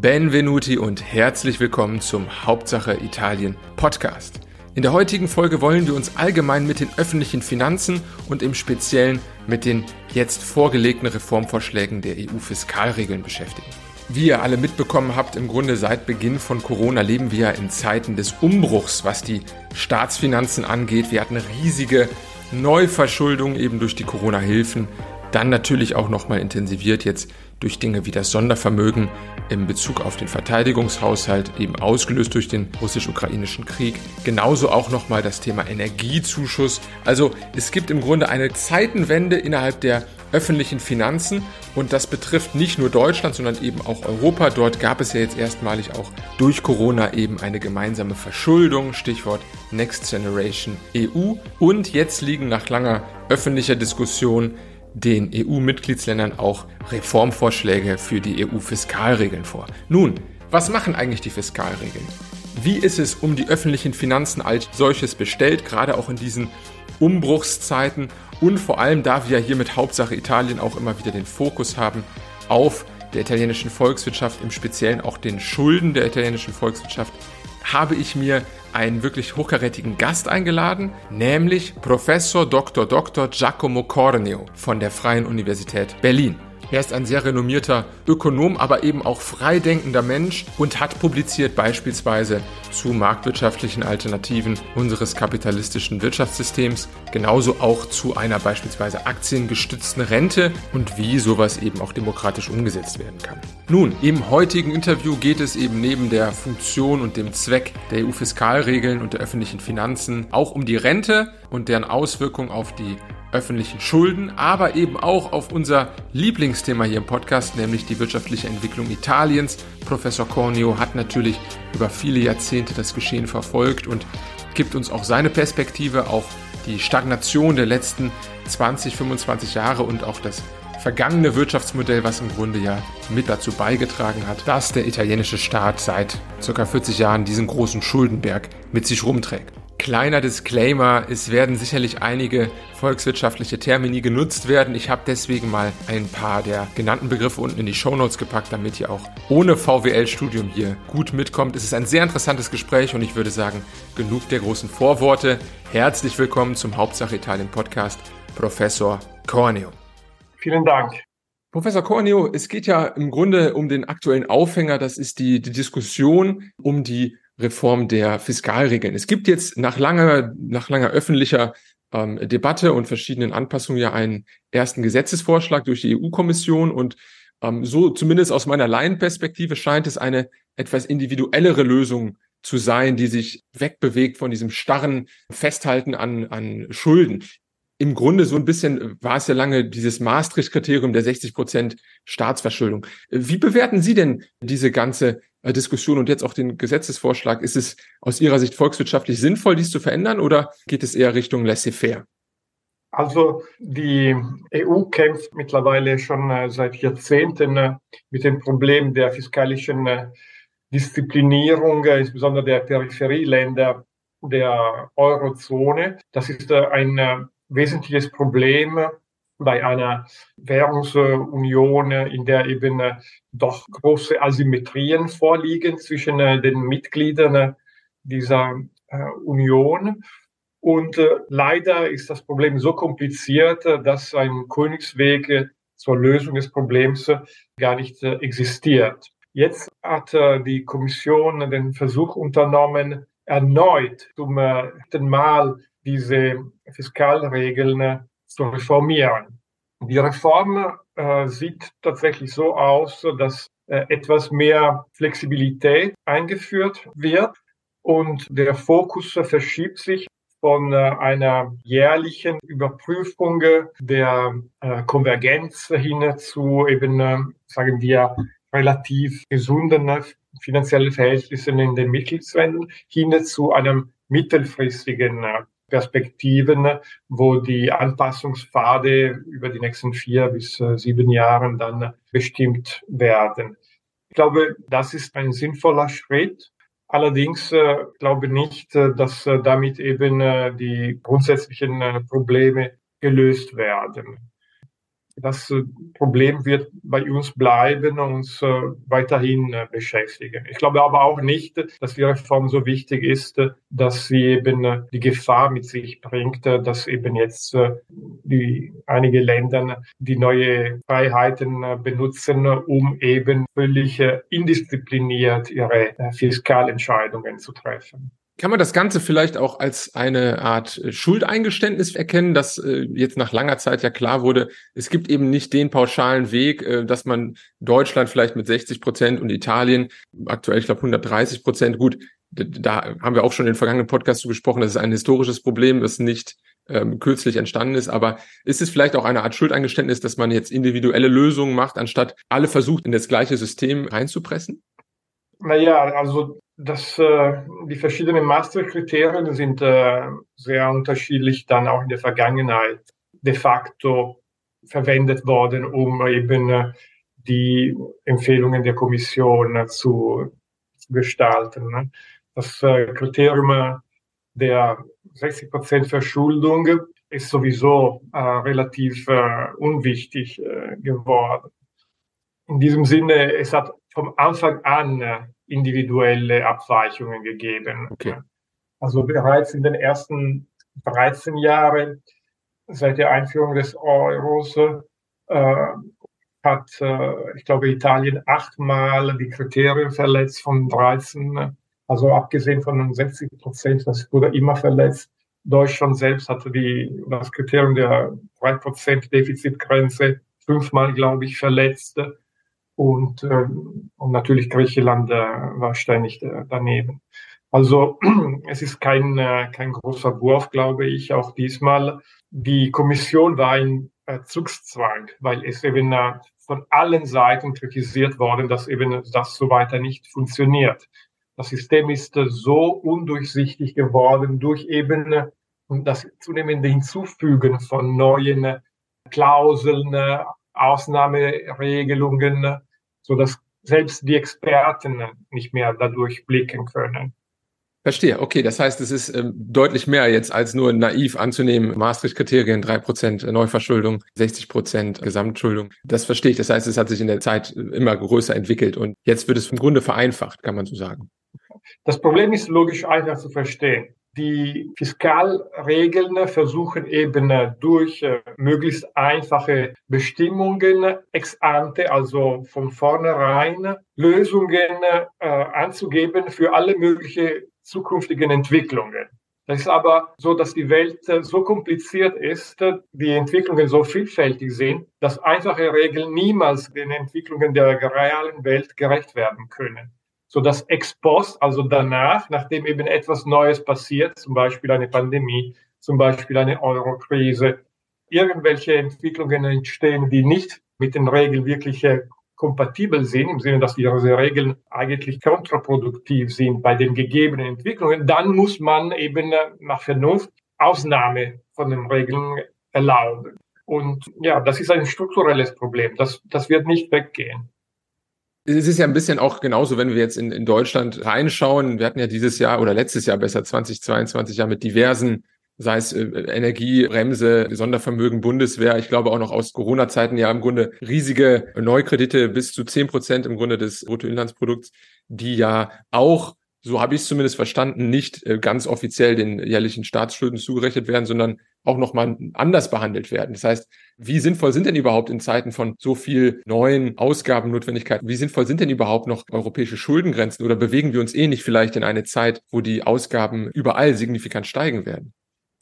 Benvenuti und herzlich willkommen zum Hauptsache Italien Podcast. In der heutigen Folge wollen wir uns allgemein mit den öffentlichen Finanzen und im Speziellen mit den jetzt vorgelegten Reformvorschlägen der EU-Fiskalregeln beschäftigen. Wie ihr alle mitbekommen habt, im Grunde seit Beginn von Corona leben wir in Zeiten des Umbruchs, was die Staatsfinanzen angeht. Wir hatten riesige Neuverschuldung eben durch die Corona-Hilfen. Dann natürlich auch nochmal intensiviert jetzt durch Dinge wie das Sondervermögen im Bezug auf den Verteidigungshaushalt, eben ausgelöst durch den russisch-ukrainischen Krieg. Genauso auch nochmal das Thema Energiezuschuss. Also es gibt im Grunde eine Zeitenwende innerhalb der öffentlichen Finanzen und das betrifft nicht nur Deutschland, sondern eben auch Europa. Dort gab es ja jetzt erstmalig auch durch Corona eben eine gemeinsame Verschuldung, Stichwort Next Generation EU. Und jetzt liegen nach langer öffentlicher Diskussion den EU-Mitgliedsländern auch Reformvorschläge für die EU-Fiskalregeln vor. Nun, was machen eigentlich die Fiskalregeln? Wie ist es um die öffentlichen Finanzen als solches bestellt, gerade auch in diesen Umbruchszeiten und vor allem, da wir hier mit Hauptsache Italien auch immer wieder den Fokus haben auf der italienischen Volkswirtschaft, im Speziellen auch den Schulden der italienischen Volkswirtschaft, habe ich mir einen wirklich hochkarätigen Gast eingeladen, nämlich Professor Dr. Dr. Giacomo Corneo von der Freien Universität Berlin. Er ist ein sehr renommierter Ökonom, aber eben auch freidenkender Mensch und hat publiziert beispielsweise zu marktwirtschaftlichen Alternativen unseres kapitalistischen Wirtschaftssystems, genauso auch zu einer beispielsweise aktiengestützten Rente und wie sowas eben auch demokratisch umgesetzt werden kann. Nun, im heutigen Interview geht es eben neben der Funktion und dem Zweck der EU-Fiskalregeln und der öffentlichen Finanzen auch um die Rente und deren Auswirkungen auf die öffentlichen Schulden, aber eben auch auf unser Lieblingsthema hier im Podcast, nämlich die wirtschaftliche Entwicklung Italiens. Professor Cornio hat natürlich über viele Jahrzehnte das Geschehen verfolgt und gibt uns auch seine Perspektive auf die Stagnation der letzten 20, 25 Jahre und auch das vergangene Wirtschaftsmodell, was im Grunde ja mit dazu beigetragen hat, dass der italienische Staat seit ca. 40 Jahren diesen großen Schuldenberg mit sich rumträgt. Kleiner Disclaimer, es werden sicherlich einige volkswirtschaftliche Termini genutzt werden. Ich habe deswegen mal ein paar der genannten Begriffe unten in die Shownotes gepackt, damit ihr auch ohne VWL-Studium hier gut mitkommt. Es ist ein sehr interessantes Gespräch und ich würde sagen, genug der großen Vorworte. Herzlich willkommen zum Hauptsache Italien Podcast, Professor Corneo. Vielen Dank. Professor Corneo, es geht ja im Grunde um den aktuellen Aufhänger, das ist die, die Diskussion um die Reform der Fiskalregeln. Es gibt jetzt nach langer, nach langer öffentlicher ähm, Debatte und verschiedenen Anpassungen ja einen ersten Gesetzesvorschlag durch die EU-Kommission und ähm, so zumindest aus meiner Laienperspektive scheint es eine etwas individuellere Lösung zu sein, die sich wegbewegt von diesem starren Festhalten an, an Schulden. Im Grunde so ein bisschen war es ja lange dieses Maastricht-Kriterium der 60 Prozent Staatsverschuldung. Wie bewerten Sie denn diese ganze Diskussion und jetzt auch den Gesetzesvorschlag. Ist es aus Ihrer Sicht volkswirtschaftlich sinnvoll, dies zu verändern oder geht es eher Richtung laissez-faire? Also die EU kämpft mittlerweile schon äh, seit Jahrzehnten äh, mit dem Problem der fiskalischen Disziplinierung, insbesondere der Peripherieländer der Eurozone. Das ist ein wesentliches Problem bei einer Währungsunion, in der eben äh, doch große Asymmetrien vorliegen zwischen äh, den Mitgliedern äh, dieser Union. Und leider ist das Problem so kompliziert, dass ein Königsweg zur Lösung des Problems gar nicht existiert. Jetzt hat die Kommission den Versuch unternommen, erneut zum dritten Mal diese Fiskalregeln zu reformieren. Die Reform äh, sieht tatsächlich so aus, dass äh, etwas mehr Flexibilität eingeführt wird und der Fokus verschiebt sich von äh, einer jährlichen Überprüfung der äh, Konvergenz hin zu eben, äh, sagen wir, relativ gesunden finanziellen Verhältnissen in den Mitgliedsländern hin zu einem mittelfristigen äh, Perspektiven, wo die Anpassungspfade über die nächsten vier bis äh, sieben Jahren dann bestimmt werden. Ich glaube, das ist ein sinnvoller Schritt. Allerdings äh, glaube nicht, äh, dass äh, damit eben die grundsätzlichen Probleme gelöst werden. Das äh, Problem wird bei uns bleiben und uns äh, weiterhin äh, beschäftigen. Ich glaube aber auch nicht, dass die Reform so wichtig ist, dass sie eben die Gefahr mit sich bringt, dass eben jetzt die einige Länder die neue Freiheiten benutzen, um eben völlig indiszipliniert ihre Fiskalentscheidungen zu treffen. Kann man das Ganze vielleicht auch als eine Art äh, Schuldeingeständnis erkennen, dass äh, jetzt nach langer Zeit ja klar wurde, es gibt eben nicht den pauschalen Weg, äh, dass man Deutschland vielleicht mit 60 Prozent und Italien aktuell, ich glaube, 130 Prozent, gut, da haben wir auch schon in den vergangenen Podcasts zu gesprochen, das ist ein historisches Problem, das nicht ähm, kürzlich entstanden ist. Aber ist es vielleicht auch eine Art Schuldeingeständnis, dass man jetzt individuelle Lösungen macht, anstatt alle versucht, in das gleiche System reinzupressen? Naja, also das, äh, die verschiedenen Masterkriterien sind äh, sehr unterschiedlich dann auch in der Vergangenheit de facto verwendet worden, um eben äh, die Empfehlungen der Kommission zu, zu gestalten. Ne? Das äh, Kriterium der 60 Prozent Verschuldung ist sowieso äh, relativ äh, unwichtig geworden. In diesem Sinne, es hat vom Anfang an individuelle Abweichungen gegeben. Okay. Also bereits in den ersten 13 Jahren seit der Einführung des Euros äh, hat, äh, ich glaube, Italien achtmal die Kriterien verletzt von 13, also abgesehen von den 60 Prozent, das wurde immer verletzt. Deutschland selbst hatte die, das Kriterium der 3 Prozent Defizitgrenze fünfmal, glaube ich, verletzt und, äh, und natürlich Griechenland äh, ständig äh, daneben. Also es ist kein, äh, kein großer Wurf, glaube ich, auch diesmal. Die Kommission war in äh, Zugszwang, weil es eben äh, von allen Seiten kritisiert worden, dass eben das so weiter nicht funktioniert. Das System ist äh, so undurchsichtig geworden durch eben äh, das zunehmende Hinzufügen von neuen äh, Klauseln, Ausnahmeregelungen, so dass selbst die Experten nicht mehr dadurch blicken können. Verstehe. Okay, das heißt, es ist ähm, deutlich mehr jetzt als nur naiv anzunehmen. Maastricht-Kriterien, drei Prozent Neuverschuldung, 60 Prozent Gesamtschuldung. Das verstehe ich. Das heißt, es hat sich in der Zeit immer größer entwickelt und jetzt wird es im Grunde vereinfacht, kann man so sagen. Das Problem ist logisch einfach zu verstehen. Die Fiskalregeln versuchen eben durch äh, möglichst einfache Bestimmungen ex ante, also von vornherein, Lösungen äh, anzugeben für alle möglichen zukünftigen Entwicklungen. Das ist aber so, dass die Welt so kompliziert ist, die Entwicklungen so vielfältig sind, dass einfache Regeln niemals den Entwicklungen der realen Welt gerecht werden können so dass ex post, also danach, nachdem eben etwas Neues passiert, zum Beispiel eine Pandemie, zum Beispiel eine Euro-Krise, irgendwelche Entwicklungen entstehen, die nicht mit den Regeln wirklich äh, kompatibel sind, im Sinne, dass diese Regeln eigentlich kontraproduktiv sind bei den gegebenen Entwicklungen, dann muss man eben äh, nach Vernunft Ausnahme von den Regeln erlauben. Und ja, das ist ein strukturelles Problem. Das, das wird nicht weggehen. Es ist ja ein bisschen auch genauso, wenn wir jetzt in, in Deutschland reinschauen. Wir hatten ja dieses Jahr oder letztes Jahr besser 2022 ja mit diversen, sei es äh, Energiebremse, Sondervermögen, Bundeswehr. Ich glaube auch noch aus Corona-Zeiten ja im Grunde riesige Neukredite bis zu zehn Prozent im Grunde des Bruttoinlandsprodukts, die ja auch so habe ich es zumindest verstanden, nicht äh, ganz offiziell den jährlichen Staatsschulden zugerechnet werden, sondern auch nochmal anders behandelt werden. Das heißt, wie sinnvoll sind denn überhaupt in Zeiten von so viel neuen Ausgabennotwendigkeiten, wie sinnvoll sind denn überhaupt noch europäische Schuldengrenzen oder bewegen wir uns eh nicht vielleicht in eine Zeit, wo die Ausgaben überall signifikant steigen werden?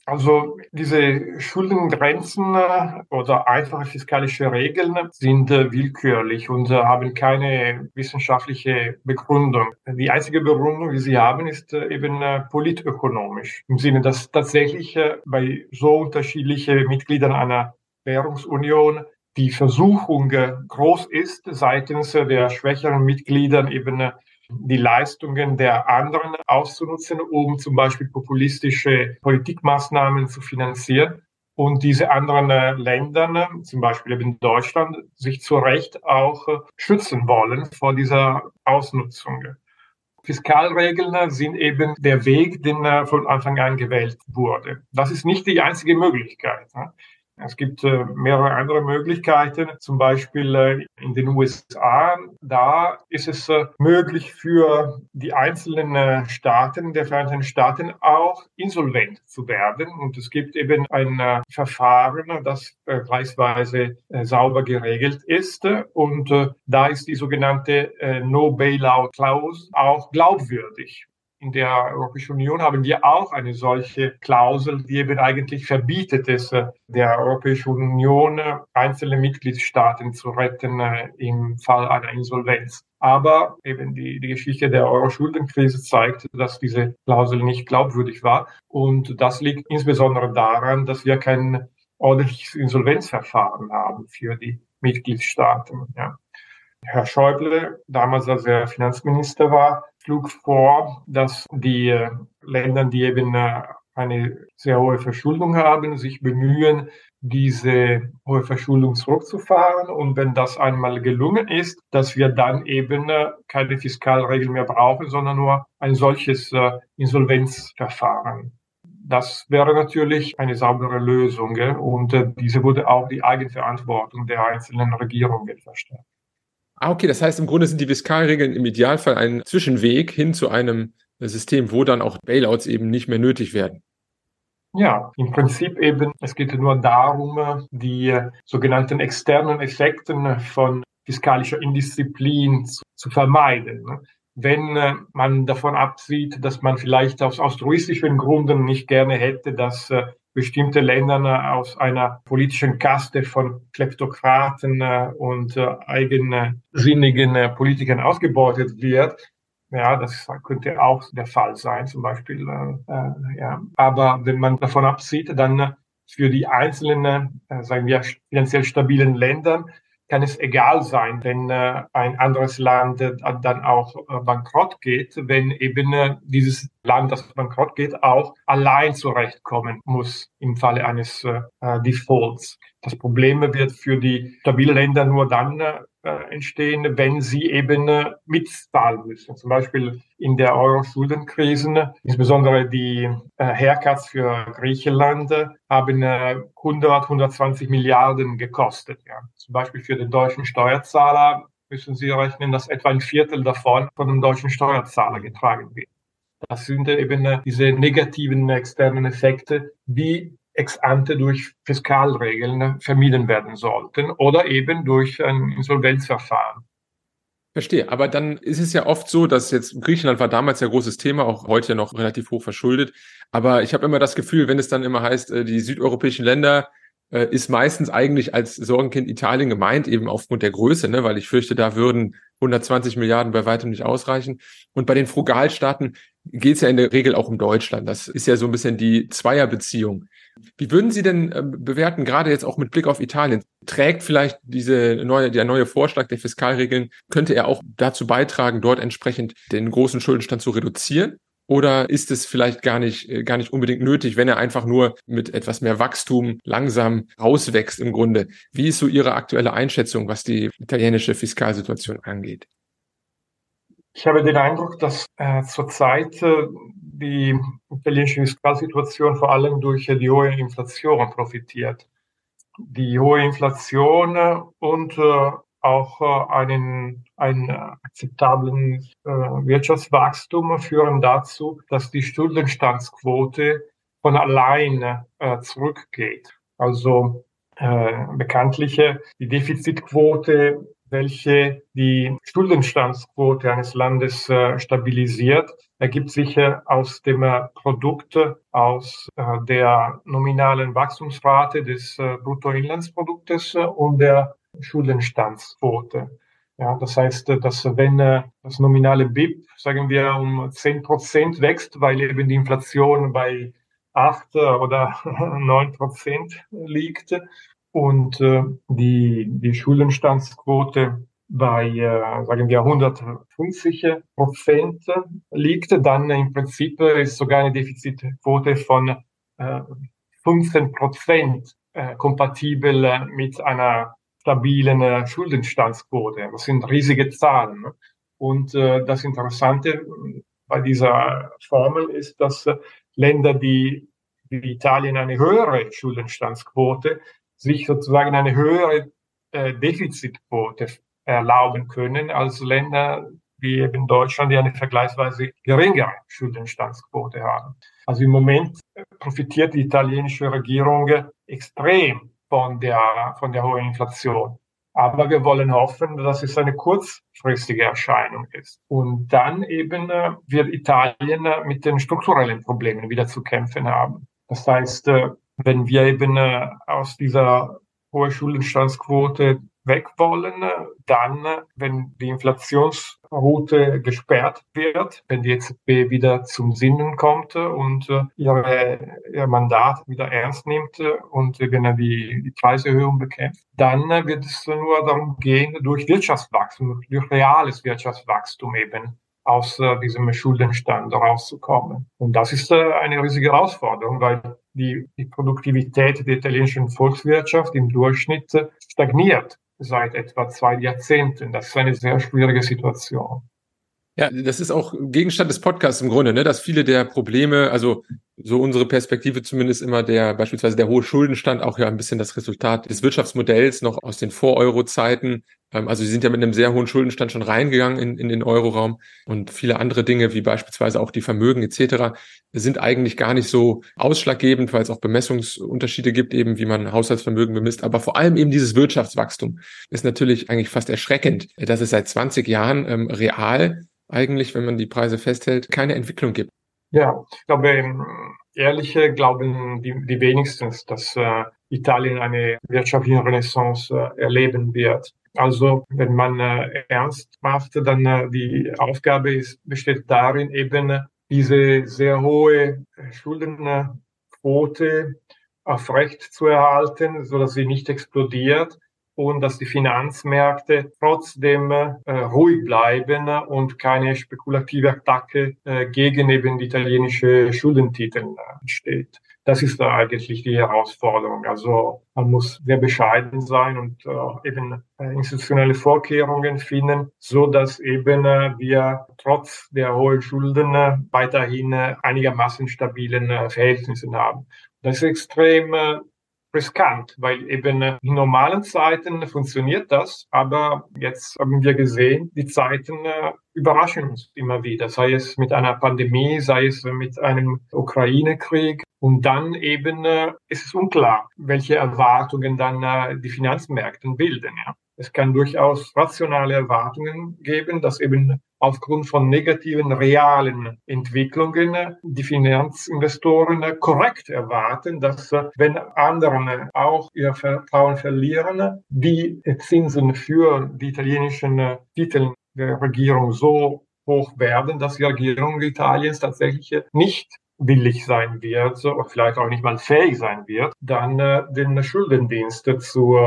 Also diese Schuldengrenzen äh, oder einfache fiskalische Regeln sind äh, willkürlich und äh, haben keine wissenschaftliche Begründung. Die einzige Begründung, die sie haben, ist eben politökonomisch. Im Sinne, dass tatsächlich bei so unterschiedlichen Mitgliedern einer Währungsunion die Versuchung groß ist, seitens der schwächeren Mitglieder eben die Leistungen der anderen auszunutzen, um zum Beispiel populistische Politikmaßnahmen zu finanzieren und diese anderen äh, Länder, zum Beispiel eben Deutschland, sich zu Recht auch äh, schützen wollen vor dieser Ausnutzung. Fiskalregeln sind eben der Weg, den äh, von Anfang an gewählt wurde. Das ist nicht die einzige Möglichkeit. Es gibt äh, mehrere andere Möglichkeiten, zum Beispiel äh, in den USA. Da ist es äh, möglich für die einzelnen Staaten der Vereinigten Staaten auch insolvent zu werden. Und es gibt eben ein Verfahren, das vergleichsweise sauber geregelt ist. Und da ist die sogenannte No Bailout Clause auch glaubwürdig in der Europäischen Union haben wir auch eine solche Klausel, die eben eigentlich verbietet es, äh, der Europäischen Union äh, einzelne Mitgliedstaaten zu retten äh, im Fall einer Insolvenz. Aber eben die, die Geschichte der Euro-Schuldenkrise zeigt, dass diese Klausel nicht glaubwürdig war. Und das liegt insbesondere daran, dass wir kein ordentliches Insolvenzverfahren haben für die Mitgliedstaaten. Ja. Herr Schäuble, damals als er Finanzminister war, schlug vor, dass die äh, Länder, die eben äh, eine sehr hohe Verschuldung haben, sich bemühen, diese hohe Verschuldung zurückzufahren. Und wenn das einmal gelungen ist, dass wir dann eben äh, keine Fiskalregeln mehr brauchen, sondern nur ein solches Insolvenzverfahren. Das wäre natürlich eine saubere Lösung und diese würde auch die Eigenverantwortung der einzelnen Regierungen verstärken. Ah, okay, das heißt, im Grunde sind die Fiskalregeln im Idealfall ein Zwischenweg hin zu einem System, wo dann auch Bailouts eben nicht mehr nötig werden. Ja, im Prinzip eben, es geht nur darum, die sogenannten externen Effekten von fiskalischer Indisziplin zu, zu vermeiden. Wenn äh, man davon absieht, dass man vielleicht aus altruistischen Gründen nicht gerne hätte, dass äh, bestimmte Länder aus einer politischen Kaste von Kleptokraten äh, und äh, eigensinnigen äh, Politikern ausgebeutet wird. Ja, das könnte auch der Fall sein, zum Beispiel. Äh, ja. Aber wenn man davon absieht, dann für die einzelnen, äh, sagen wir, finanziell stabilen Länder kann es egal sein, wenn äh, ein anderes Land äh, dann auch äh, bankrott geht, wenn eben dieses Land, das bankrott geht, auch allein zurechtkommen muss im Falle eines Defaults. Das Problem wird für die stabilen Länder nur dann äh, äh, entstehen, wenn sie eben äh, mitzahlen müssen. Zum Beispiel in der Euro-Schuldenkrise, insbesondere die äh, Haircuts für Griechenland haben 100, 120 Milliarden gekostet. Ja. Zum Beispiel für den deutschen Steuerzahler müssen Sie rechnen, dass etwa ein Viertel davon von dem deutschen Steuerzahler getragen wird. Das sind eben diese negativen externen Effekte, die ex ante durch Fiskalregeln vermieden werden sollten oder eben durch ein Insolvenzverfahren. Verstehe, aber dann ist es ja oft so, dass jetzt Griechenland war damals ja großes Thema, auch heute noch relativ hoch verschuldet. Aber ich habe immer das Gefühl, wenn es dann immer heißt, äh, die südeuropäischen Länder äh, ist meistens eigentlich als Sorgenkind Italien gemeint, eben aufgrund der Größe, ne, weil ich fürchte, da würden 120 Milliarden bei weitem nicht ausreichen. Und bei den Frugalstaaten geht es ja in der Regel auch um Deutschland. Das ist ja so ein bisschen die Zweierbeziehung. Wie würden Sie denn äh, bewerten, gerade jetzt auch mit Blick auf Italien? Trägt vielleicht diese neue, der neue Vorschlag der Fiskalregeln, könnte er auch dazu beitragen, dort entsprechend den großen Schuldenstand zu reduzieren? Oder ist es vielleicht gar nicht, äh, gar nicht unbedingt nötig, wenn er einfach nur mit etwas mehr Wachstum langsam rauswächst im Grunde? Wie ist so Ihre aktuelle Einschätzung, was die italienische Fiskalsituation angeht? Ich habe den Eindruck, dass äh, zurzeit äh, die italienische Fiskalsituation vor allem durch die hohe Inflation profitiert. Die hohe Inflation äh, und äh, auch äh, einen, einen akzeptablen Wirtschaftswachstum führen dazu, dass die Schuldenstandsquote von alleine zurückgeht. Also äh, bekanntliche die Defizitquote welche die Schuldenstandsquote eines Landes äh, stabilisiert, ergibt sich äh, aus dem äh, Produkt, aus der nominalen Wachstumsrate des Bruttoinlandsproduktes und der Schuldenstandsquote. Ja, das heißt, dass wenn das nominale BIP, sagen wir, um 10 Prozent wächst, weil eben die Inflation bei 8 oder 9 Prozent liegt, und äh, die, die Schuldenstandsquote bei, äh, sagen wir, 150 Prozent liegt, dann im Prinzip ist sogar eine Defizitquote von äh, 15 Prozent äh, kompatibel mit einer stabilen äh, Schuldenstandsquote. Das sind riesige Zahlen. Ne? Und äh, das Interessante bei dieser Formel ist, dass Länder, die wie Italien eine höhere Schuldenstandsquote sich sozusagen eine höhere äh, Defizitquote erlauben können als Länder wie eben Deutschland, die eine vergleichsweise geringere Schuldenstandsquote haben. Also im Moment profitiert die italienische Regierung extrem von der, von der hohen Inflation. Aber wir wollen hoffen, dass es eine kurzfristige Erscheinung ist. Und dann eben äh, wird Italien äh, mit den strukturellen Problemen wieder zu kämpfen haben. Das heißt, äh, wenn wir eben äh, aus dieser hohen Schuldenstandsquote weg wollen, dann, wenn die Inflationsroute gesperrt wird, wenn die EZB wieder zum Sinnen kommt und äh, ihre, ihr Mandat wieder ernst nimmt und eben die, die Preiserhöhung bekämpft, dann wird es nur darum gehen, durch Wirtschaftswachstum, durch reales Wirtschaftswachstum eben aus äh, diesem Schuldenstand rauszukommen. Und das ist äh, eine riesige Herausforderung, weil die, die Produktivität der italienischen Volkswirtschaft im Durchschnitt stagniert seit etwa zwei Jahrzehnten. Das ist eine sehr schwierige Situation. Ja, das ist auch Gegenstand des Podcasts im Grunde, ne, dass viele der Probleme, also so unsere Perspektive zumindest immer der beispielsweise der hohe Schuldenstand auch ja ein bisschen das Resultat des Wirtschaftsmodells noch aus den Vor-Euro-Zeiten. Ähm, also sie sind ja mit einem sehr hohen Schuldenstand schon reingegangen in, in den Euroraum und viele andere Dinge wie beispielsweise auch die Vermögen etc. sind eigentlich gar nicht so ausschlaggebend, weil es auch Bemessungsunterschiede gibt, eben wie man Haushaltsvermögen bemisst. Aber vor allem eben dieses Wirtschaftswachstum ist natürlich eigentlich fast erschreckend, dass es seit 20 Jahren ähm, real eigentlich, wenn man die Preise festhält, keine Entwicklung gibt. Ja, ich glaube, ehrliche glauben die, die wenigstens, dass äh, Italien eine wirtschaftliche Renaissance äh, erleben wird. Also wenn man äh, ernst macht, dann äh, die Aufgabe ist, besteht darin, eben diese sehr hohe Schuldenquote aufrecht zu erhalten, so dass sie nicht explodiert und dass die Finanzmärkte trotzdem äh, ruhig bleiben und keine spekulative Attacke äh, gegen eben die italienische Schuldentitel äh, entsteht. Das ist da eigentlich die Herausforderung. Also man muss sehr bescheiden sein und äh, eben äh, institutionelle Vorkehrungen finden, so dass eben äh, wir trotz der hohen Schulden äh, weiterhin äh, einigermaßen stabilen äh, Verhältnissen haben. Das ist extrem äh, riskant, weil eben in normalen Zeiten funktioniert das, aber jetzt haben wir gesehen, die Zeiten äh, überraschen uns immer wieder, sei es mit einer Pandemie, sei es mit einem Ukraine-Krieg. Und dann eben äh, ist es unklar, welche Erwartungen dann äh, die Finanzmärkte bilden. Ja. Es kann durchaus rationale Erwartungen geben, dass eben aufgrund von negativen realen Entwicklungen die Finanzinvestoren korrekt erwarten, dass wenn andere auch ihr Vertrauen verlieren, die Zinsen für die italienischen Titel der Regierung so hoch werden, dass die Regierung Italiens tatsächlich nicht willig sein wird oder vielleicht auch nicht mal fähig sein wird, dann äh, den Schuldendienst zu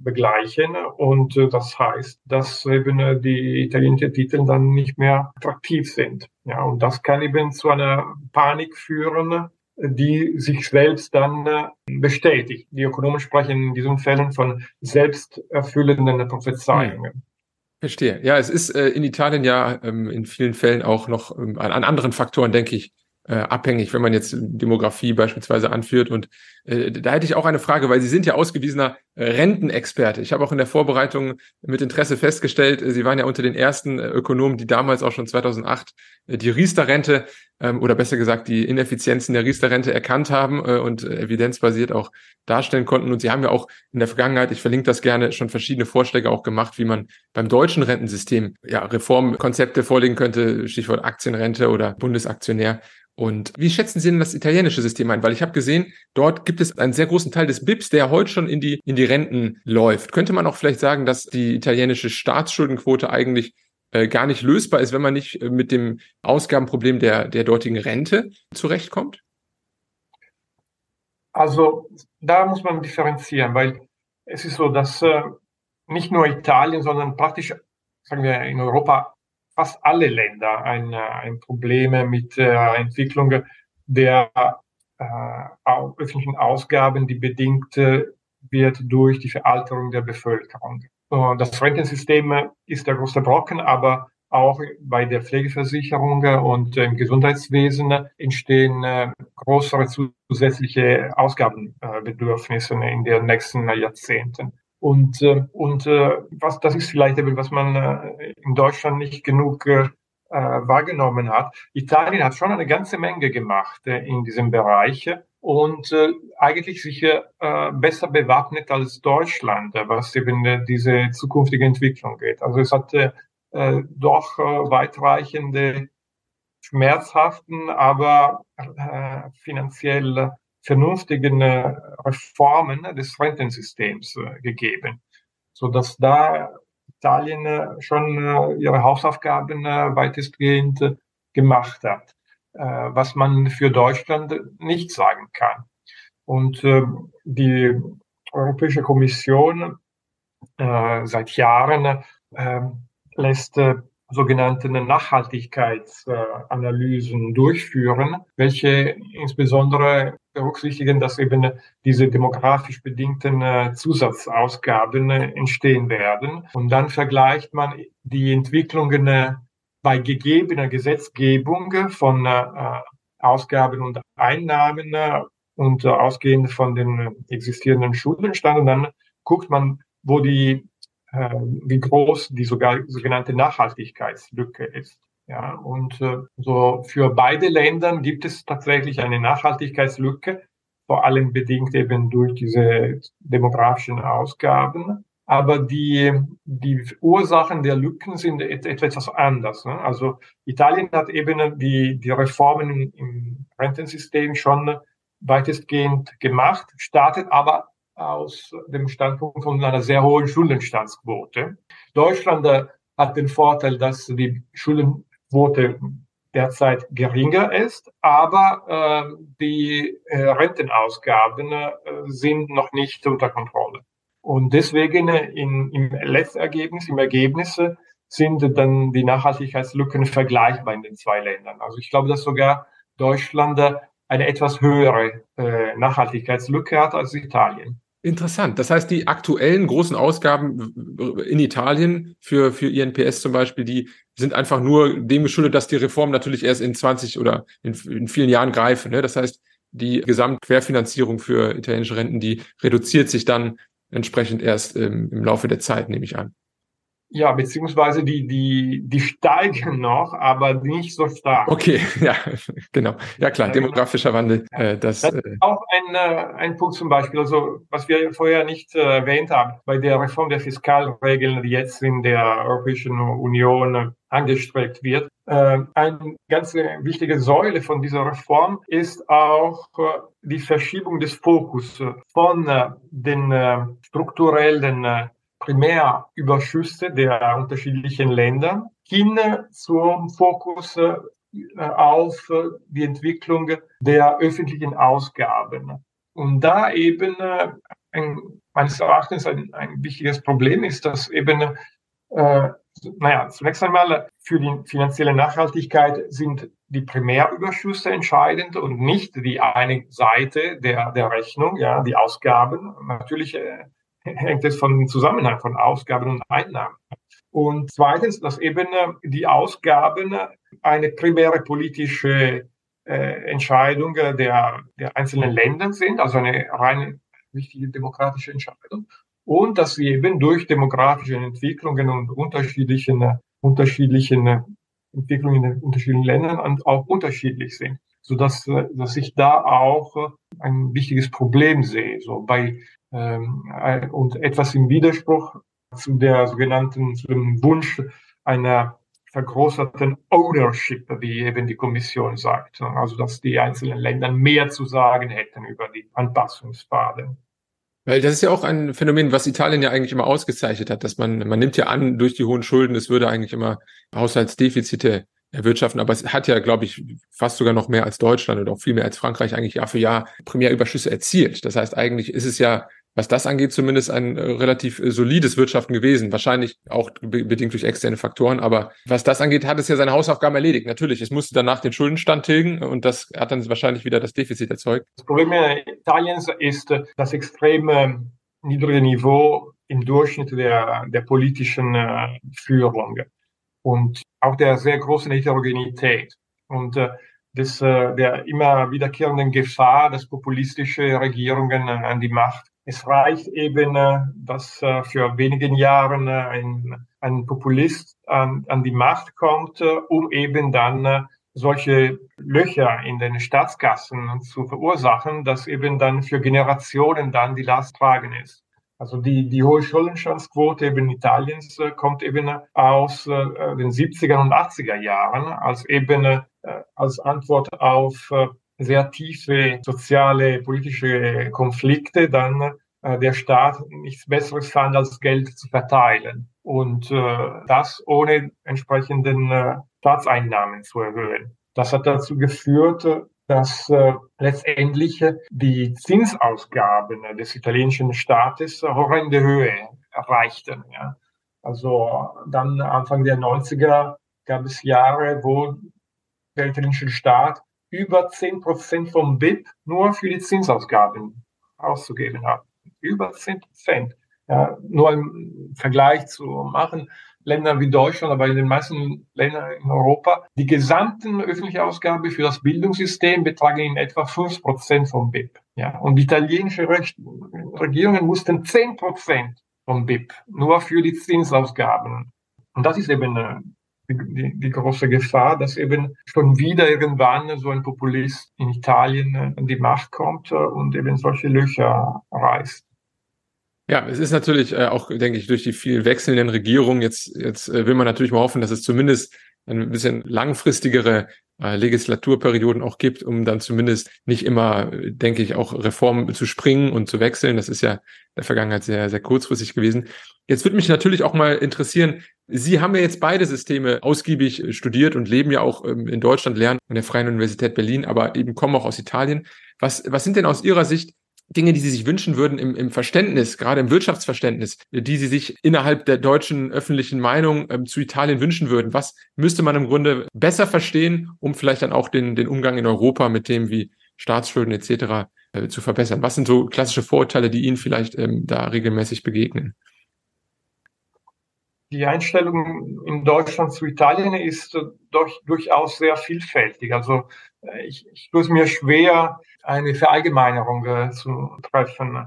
begleichen. Und äh, das heißt, dass eben äh, die italienischen Titel dann nicht mehr attraktiv sind. Ja, und das kann eben zu einer Panik führen, die sich selbst dann äh, bestätigt. Die Ökonomen sprechen in diesen Fällen von selbsterfüllenden Prophezeiungen. Verstehe. Ja, es ist äh, in Italien ja ähm, in vielen Fällen auch noch ähm, an anderen Faktoren, denke ich, äh, abhängig, wenn man jetzt Demografie beispielsweise anführt. Und äh, da hätte ich auch eine Frage, weil Sie sind ja ausgewiesener äh, Rentenexperte. Ich habe auch in der Vorbereitung mit Interesse festgestellt, äh, Sie waren ja unter den ersten äh, Ökonomen, die damals auch schon 2008 äh, die Riester-Rente ähm, oder besser gesagt die Ineffizienzen der Riester-Rente erkannt haben äh, und evidenzbasiert auch darstellen konnten. Und Sie haben ja auch in der Vergangenheit, ich verlinke das gerne, schon verschiedene Vorschläge auch gemacht, wie man beim deutschen Rentensystem ja Reformkonzepte vorlegen könnte, Stichwort Aktienrente oder Bundesaktionär. Und wie schätzen Sie denn das italienische System ein? Weil ich habe gesehen, dort gibt es einen sehr großen Teil des BIPs, der heute schon in die, in die Renten läuft. Könnte man auch vielleicht sagen, dass die italienische Staatsschuldenquote eigentlich äh, gar nicht lösbar ist, wenn man nicht äh, mit dem Ausgabenproblem der, der dortigen Rente zurechtkommt? Also da muss man differenzieren, weil es ist so, dass äh, nicht nur Italien, sondern praktisch, sagen wir, in Europa fast alle Länder ein, ein Problem mit der Entwicklung der äh, öffentlichen Ausgaben, die bedingt äh, wird durch die Veralterung der Bevölkerung. Das Rentensystem ist der große Brocken, aber auch bei der Pflegeversicherung und im Gesundheitswesen entstehen äh, größere zusätzliche Ausgabenbedürfnisse in den nächsten Jahrzehnten. Und, äh, und äh, was, das ist vielleicht eben, was man in Deutschland nicht genug wahrgenommen hat. Italien hat schon eine ganze Menge gemacht in diesem Bereich und äh, eigentlich sicher äh, besser bewaffnet als Deutschland, was eben diese zukünftige Entwicklung geht. Also es hat äh, äh, doch äh, weitreichende, schmerzhaften, aber äh, finanziell vernünftigen äh, Reformen des Rentensystems äh, gegeben, so dass da Italien äh, schon ihre Hausaufgaben weitestgehend gemacht hat, was man für Deutschland nicht sagen kann. Und äh, die Europäische Kommission seit Jahren lässt sogenannte Nachhaltigkeitsanalysen durchführen, welche insbesondere berücksichtigen, dass eben diese demografisch bedingten äh, Zusatzausgaben äh, entstehen werden. Und dann vergleicht man die Entwicklungen bei gegebener Gesetzgebung von Ausgaben und Einnahmen und ausgehend von den existierenden Schuldenstand. Und dann guckt man, wo die äh, wie groß die sogenannte Nachhaltigkeitslücke ist. Ja, und äh, so für beide Ländern gibt es tatsächlich eine Nachhaltigkeitslücke, vor allem bedingt eben durch diese demografischen Ausgaben. Aber die, die Ursachen der Lücken sind etwas anders. Ne? Also Italien hat eben die, die Reformen im Rentensystem schon weitestgehend gemacht, startet aber aus dem Standpunkt von einer sehr hohen Schuldenstandsquote. Deutschland äh, hat den Vorteil, dass die Schuldenquote derzeit geringer ist, aber äh, die äh, Rentenausgaben äh, sind noch nicht unter Kontrolle. Und deswegen äh, in, im Letztergebnis, im Ergebnis äh, sind dann die Nachhaltigkeitslücken vergleichbar in den zwei Ländern. Also ich glaube, dass sogar Deutschland eine etwas höhere äh, Nachhaltigkeitslücke hat als Italien. Interessant. Das heißt, die aktuellen großen Ausgaben in Italien für, für INPS zum Beispiel, die sind einfach nur dem geschuldet, dass die Reform natürlich erst in 20 oder in, in vielen Jahren greifen. Ne? Das heißt, die Gesamtquerfinanzierung für italienische Renten, die reduziert sich dann entsprechend erst ähm, im Laufe der Zeit, nehme ich an. Ja, beziehungsweise die, die, die steigen noch, aber nicht so stark. Okay, ja, genau. Ja klar, demografischer Wandel. Äh, das, das ist äh, auch ein, äh, ein Punkt zum Beispiel, also was wir vorher nicht äh, erwähnt haben, bei der Reform der Fiskalregeln, die jetzt in der Europäischen Union angestrebt wird. Äh, eine ganz wichtige Säule von dieser Reform ist auch äh, die Verschiebung des Fokus von äh, den äh, strukturellen Primärüberschüsse der unterschiedlichen Länder hin zum Fokus äh, auf die Entwicklung der öffentlichen Ausgaben. Und da eben äh, ein, meines Erachtens ein, ein wichtiges Problem ist, dass eben, äh, naja, zunächst einmal für die finanzielle Nachhaltigkeit sind die Primärüberschüsse entscheidend und nicht die eine Seite der, der Rechnung, ja, die Ausgaben. Natürlich äh, hängt es von dem Zusammenhang von Ausgaben und Einnahmen. Und zweitens, dass eben äh, die Ausgaben eine primäre politische äh, Entscheidung der, der einzelnen Länder sind, also eine rein wichtige demokratische Entscheidung. Und dass sie eben durch demografische Entwicklungen und unterschiedlichen, unterschiedlichen Entwicklungen in den unterschiedlichen Ländern auch unterschiedlich sind so dass, äh, dass ich da auch ein wichtiges Problem sehe. So bei und etwas im Widerspruch zu der sogenannten, zu dem Wunsch einer vergrößerten Ownership, wie eben die Kommission sagt. Also, dass die einzelnen Länder mehr zu sagen hätten über die Anpassungspfade. Weil das ist ja auch ein Phänomen, was Italien ja eigentlich immer ausgezeichnet hat, dass man, man nimmt ja an, durch die hohen Schulden, es würde eigentlich immer Haushaltsdefizite erwirtschaften. Aber es hat ja, glaube ich, fast sogar noch mehr als Deutschland oder auch viel mehr als Frankreich eigentlich Jahr für Jahr Primärüberschüsse erzielt. Das heißt, eigentlich ist es ja was das angeht, zumindest ein äh, relativ äh, solides Wirtschaften gewesen. Wahrscheinlich auch be bedingt durch externe Faktoren. Aber was das angeht, hat es ja seine Hausaufgaben erledigt. Natürlich, es musste danach den Schuldenstand tilgen und das hat dann wahrscheinlich wieder das Defizit erzeugt. Das Problem Italiens ist das extreme niedrige Niveau im Durchschnitt der, der politischen äh, Führung. und auch der sehr großen Heterogenität und des, der immer wiederkehrenden Gefahr, dass populistische Regierungen an die Macht. Es reicht eben, äh, dass äh, für wenigen Jahren äh, ein, ein Populist an, an die Macht kommt, um eben dann solche Löcher in den Staatskassen zu verursachen, dass eben dann für Generationen dann die Last tragen ist. Also die, die hohe Schuldenstandsquote eben Italiens kommt eben aus den 70er und 80er Jahren als eben als Antwort auf sehr tiefe soziale, politische Konflikte dann äh, der Staat nichts Besseres fand, als Geld zu verteilen. Und äh, das ohne entsprechenden äh, Staatseinnahmen zu erhöhen. Das hat dazu geführt, dass äh, letztendlich die Zinsausgaben des italienischen Staates horrende Höhe erreichten. Ja. Also dann Anfang der 90er gab es Jahre, wo der italienische Staat über 10 Prozent vom BIP nur für die Zinsausgaben auszugeben hat. Über 10 Prozent. Ja, nur im Vergleich zu machen, Ländern wie Deutschland, aber in den meisten Ländern in Europa, die gesamten öffentliche Ausgaben für das Bildungssystem betragen in etwa 5 Prozent vom BIP. Ja, und die italienische Regierungen mussten 10 Prozent vom BIP nur für die Zinsausgaben. Und das ist eben äh, die, die, große Gefahr, dass eben schon wieder irgendwann so ein Populist in Italien äh, an die Macht kommt äh, und eben solche Löcher reißt. Ja, es ist natürlich äh, auch, denke ich, durch die vielen wechselnden Regierungen jetzt, jetzt will man natürlich mal hoffen, dass es zumindest ein bisschen langfristigere äh, Legislaturperioden auch gibt, um dann zumindest nicht immer, denke ich, auch Reformen zu springen und zu wechseln. Das ist ja in der Vergangenheit sehr, sehr kurzfristig gewesen. Jetzt würde mich natürlich auch mal interessieren, Sie haben ja jetzt beide Systeme ausgiebig studiert und leben ja auch ähm, in Deutschland, lernen an der Freien Universität Berlin, aber eben kommen auch aus Italien. Was, was sind denn aus Ihrer Sicht Dinge, die Sie sich wünschen würden im, im Verständnis, gerade im Wirtschaftsverständnis, die Sie sich innerhalb der deutschen öffentlichen Meinung ähm, zu Italien wünschen würden? Was müsste man im Grunde besser verstehen, um vielleicht dann auch den, den Umgang in Europa mit dem wie Staatsschulden etc. Äh, zu verbessern? Was sind so klassische Vorurteile, die Ihnen vielleicht ähm, da regelmäßig begegnen? Die Einstellung in Deutschland zu Italien ist äh, durch, durchaus sehr vielfältig. Also äh, ich, ich tue es mir schwer, eine Verallgemeinerung äh, zu treffen.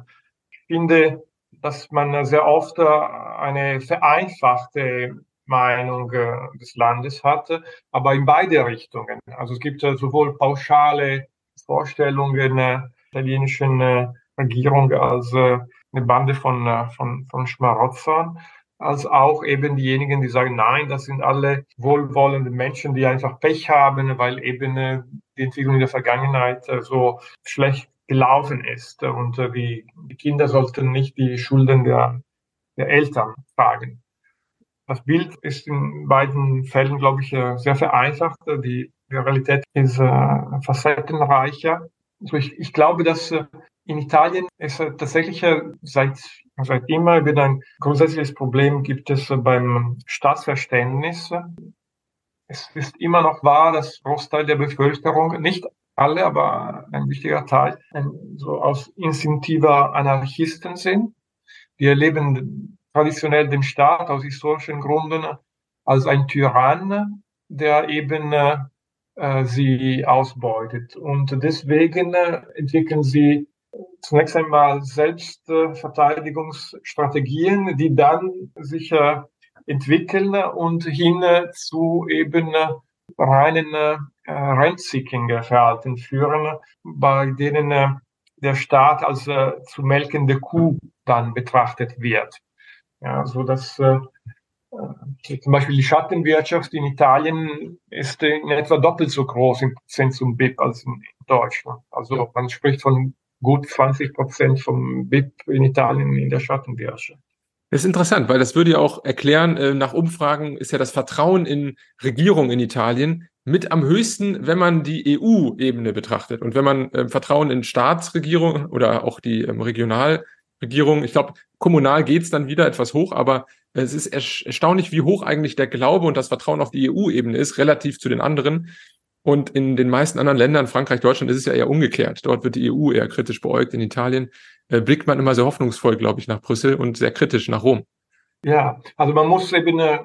Ich finde, dass man sehr oft äh, eine vereinfachte Meinung äh, des Landes hat, aber in beide Richtungen. Also es gibt sowohl pauschale Vorstellungen der italienischen Regierung als eine Bande von, von, von Schmarotzern, als auch eben diejenigen, die sagen, nein, das sind alle wohlwollende Menschen, die einfach Pech haben, weil eben äh, die Entwicklung in der Vergangenheit äh, so schlecht gelaufen ist. Und äh, die, Kinder sollten nicht die Schulden der, der Eltern tragen. Das Bild ist in beiden Fällen, glaube ich, sehr vereinfacht. Die, Realität ist facettenreicher. Also ich, ich glaube, dass in Italien es tatsächlich seit Seit immer wieder ein grundsätzliches Problem gibt es beim Staatsverständnis. Es ist immer noch wahr, dass Großteil der Bevölkerung, nicht alle, aber ein wichtiger Teil, so aus instinktiver Anarchisten sind. Die erleben traditionell den Staat aus historischen Gründen als ein Tyrann, der eben äh, sie ausbeutet. Und deswegen äh, entwickeln sie zunächst einmal Selbstverteidigungsstrategien, die dann sich entwickeln und hin zu eben reinen äh, Rent-Seeking-Verhalten führen, bei denen äh, der Staat als äh, zu melkende Kuh dann betrachtet wird. Ja, so dass äh, zum Beispiel die Schattenwirtschaft in Italien ist in etwa doppelt so groß im Prozent zum BIP als in Deutschland. Also man spricht von gut 20 Prozent vom BIP in Italien in der Schattenwirtschaft. Das ist interessant, weil das würde ja auch erklären, äh, nach Umfragen ist ja das Vertrauen in Regierung in Italien mit am höchsten, wenn man die EU-Ebene betrachtet. Und wenn man äh, Vertrauen in Staatsregierung oder auch die ähm, Regionalregierung, ich glaube, kommunal geht's dann wieder etwas hoch, aber es ist erstaunlich, wie hoch eigentlich der Glaube und das Vertrauen auf die EU-Ebene ist, relativ zu den anderen. Und in den meisten anderen Ländern, Frankreich, Deutschland, ist es ja eher umgekehrt. Dort wird die EU eher kritisch beäugt. In Italien äh, blickt man immer sehr hoffnungsvoll, glaube ich, nach Brüssel und sehr kritisch nach Rom. Ja, also man muss eben äh,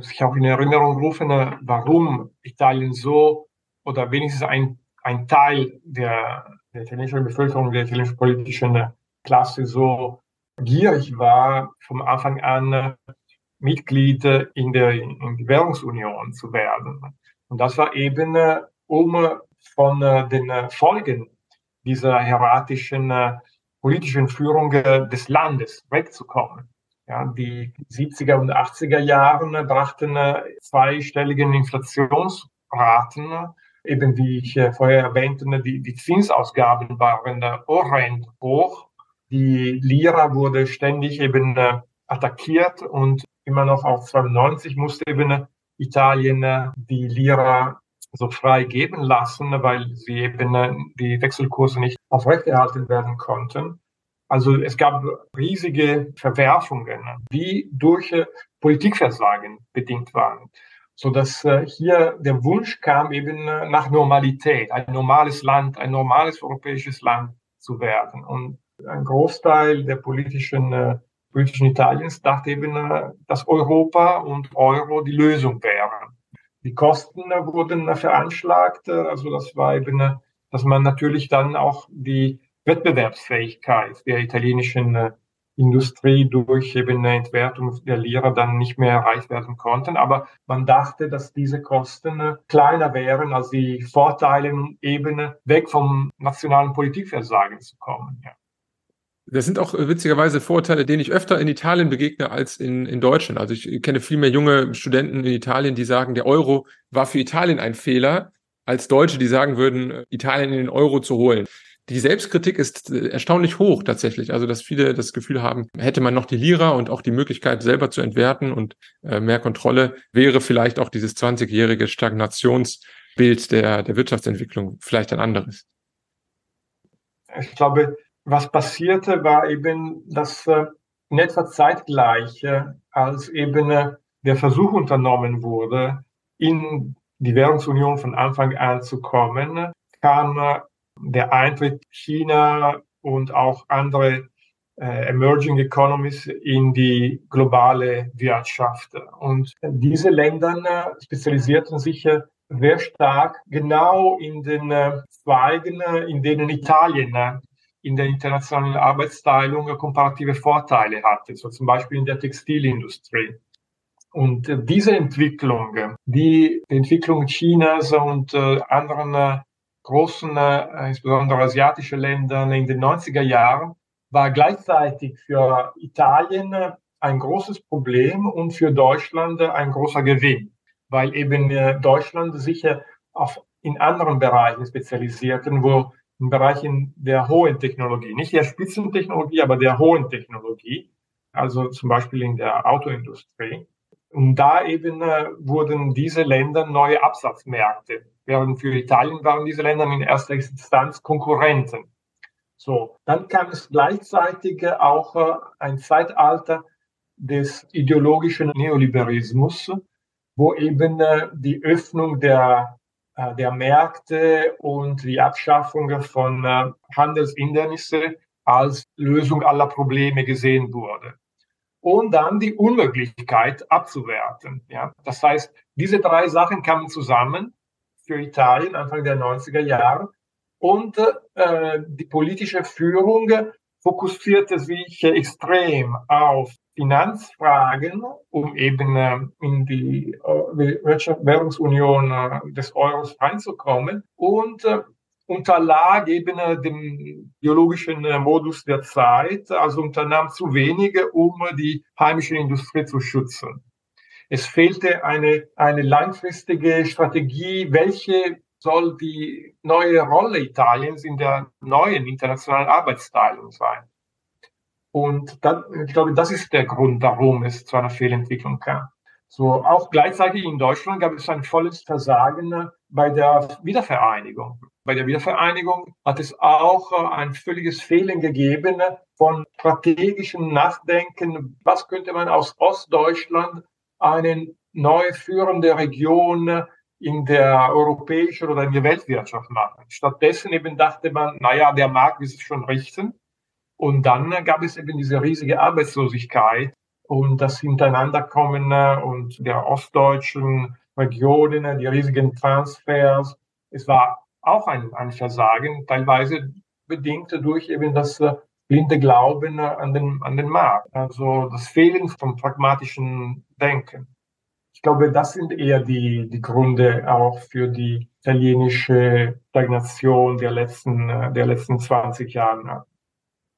sich auch in Erinnerung rufen, warum Italien so oder wenigstens ein, ein Teil der, der italienischen Bevölkerung, der italienischen politischen Klasse so gierig war, vom Anfang an Mitglied in der, in der Währungsunion zu werden. Und das war eben, um von den Folgen dieser hierarchischen politischen Führung des Landes wegzukommen. Ja, die 70er und 80er Jahren brachten zweistelligen Inflationsraten. Eben wie ich vorher erwähnte, die, die Zinsausgaben waren horrend hoch. Die Lira wurde ständig eben attackiert und immer noch auf 92 musste eben Italien die Lira so frei geben lassen, weil sie eben die Wechselkurse nicht aufrechterhalten werden konnten. Also es gab riesige Verwerfungen, die durch Politikversagen bedingt waren, so dass äh, hier der Wunsch kam eben nach Normalität, ein normales Land, ein normales europäisches Land zu werden. Und ein Großteil der politischen äh, politischen Italiens dachte eben, äh, dass Europa und Euro die Lösung wären. Die Kosten wurden veranschlagt, also das war eben, dass man natürlich dann auch die Wettbewerbsfähigkeit der italienischen äh, Industrie durch eben eine Entwertung der Lira dann nicht mehr erreicht werden konnten. Aber man dachte, dass diese Kosten äh, kleiner wären als die Vorteile, eben weg vom nationalen Politikversagen zu kommen. Ja. Das sind auch äh, witzigerweise Vorurteile, denen ich öfter in Italien begegne als in, in Deutschland. Also ich kenne viel mehr junge Studenten in Italien, die sagen, der Euro war für Italien ein Fehler, als Deutsche, die sagen würden, Italien in den Euro zu holen. Die Selbstkritik ist äh, erstaunlich hoch tatsächlich. Also, dass viele das Gefühl haben, hätte man noch die Lira und auch die Möglichkeit selber zu entwerten und äh, mehr Kontrolle, wäre vielleicht auch dieses 20-jährige Stagnationsbild der, der Wirtschaftsentwicklung vielleicht ein anderes. Ich glaube, was passierte, war eben, dass äh, in etwa zeitgleich, äh, als eben äh, der Versuch unternommen wurde, in die Währungsunion von Anfang an zu kommen, kam der Eintritt China und auch andere äh, Emerging Economies in die globale Wirtschaft. Und diese Länder spezialisierten sich sehr stark genau in den Zweigen, in denen Italien in der internationalen Arbeitsteilung komparative Vorteile hatte, so zum Beispiel in der Textilindustrie. Und äh, diese Entwicklung, die, Entwicklung Chinas und äh, anderen äh, großen, insbesondere asiatischen Ländern in den 90er Jahren, war gleichzeitig für Italien ein großes Problem und für Deutschland ein großer Gewinn, weil eben Deutschland sich auf in anderen Bereichen spezialisierten, wo in Bereichen der hohen Technologie, nicht der Spitzentechnologie, aber der hohen Technologie, also zum Beispiel in der Autoindustrie. Und da eben äh, wurden diese Länder neue Absatzmärkte, während für Italien waren diese Länder in erster Instanz Konkurrenten. So, dann kam es gleichzeitig auch äh, ein Zeitalter des ideologischen Neoliberalismus, wo eben äh, die Öffnung der äh, der Märkte und die Abschaffung von äh, Handelshindernisse als Lösung aller Probleme gesehen wurde. Und dann die Unmöglichkeit abzuwerten. Ja? Das heißt, diese drei Sachen kamen zusammen für Italien Anfang der 90er Jahre und äh, die politische Führung fokussierte sich extrem auf Finanzfragen, um eben äh, in die äh, Währungsunion äh, des Euros reinzukommen und äh, unterlag eben dem biologischen Modus der Zeit, also unternahm zu wenige, um die heimische Industrie zu schützen. Es fehlte eine, eine langfristige Strategie, welche soll die neue Rolle Italiens in der neuen internationalen Arbeitsteilung sein. Und dann, ich glaube, das ist der Grund, warum es zu einer Fehlentwicklung kam. So, auch gleichzeitig in Deutschland gab es ein volles Versagen bei der Wiedervereinigung. Bei der Wiedervereinigung hat es auch äh, ein völliges Fehlen gegeben von strategischem Nachdenken. Was könnte man aus Ostdeutschland eine neu führende Region in der europäischen oder in der Weltwirtschaft machen? Stattdessen eben dachte man, naja, der Markt wird es schon richten. Und dann gab es eben diese riesige Arbeitslosigkeit und das Hintereinanderkommen und der ostdeutschen Regionen, die riesigen Transfers. Es war auch ein, ein Versagen, teilweise bedingt durch eben das blinde Glauben an den, an den Markt, also das Fehlen vom pragmatischen Denken. Ich glaube, das sind eher die, die Gründe auch für die italienische Stagnation der letzten, der letzten 20 Jahre.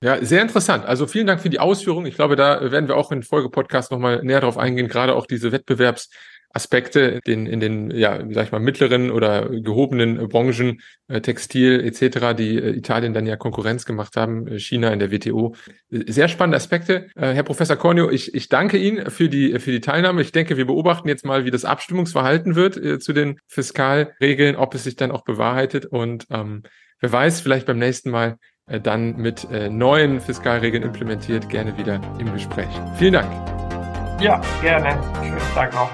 Ja, sehr interessant. Also vielen Dank für die Ausführung. Ich glaube, da werden wir auch in Folgepodcast nochmal näher drauf eingehen, gerade auch diese Wettbewerbs- Aspekte in, in den, ja, sag ich mal, mittleren oder gehobenen Branchen, äh, Textil etc., die äh, Italien dann ja Konkurrenz gemacht haben, äh, China in der WTO. Sehr spannende Aspekte. Herr Professor Cornio, ich, ich danke Ihnen für die, für die Teilnahme. Ich denke, wir beobachten jetzt mal, wie das Abstimmungsverhalten wird zu den Fiskalregeln, ob es sich dann auch bewahrheitet und ähm, wer weiß, vielleicht beim nächsten Mal dann mit äh, neuen Fiskalregeln implementiert, gerne wieder im Gespräch. Vielen Dank. Ja, gerne. Schönen Tag noch.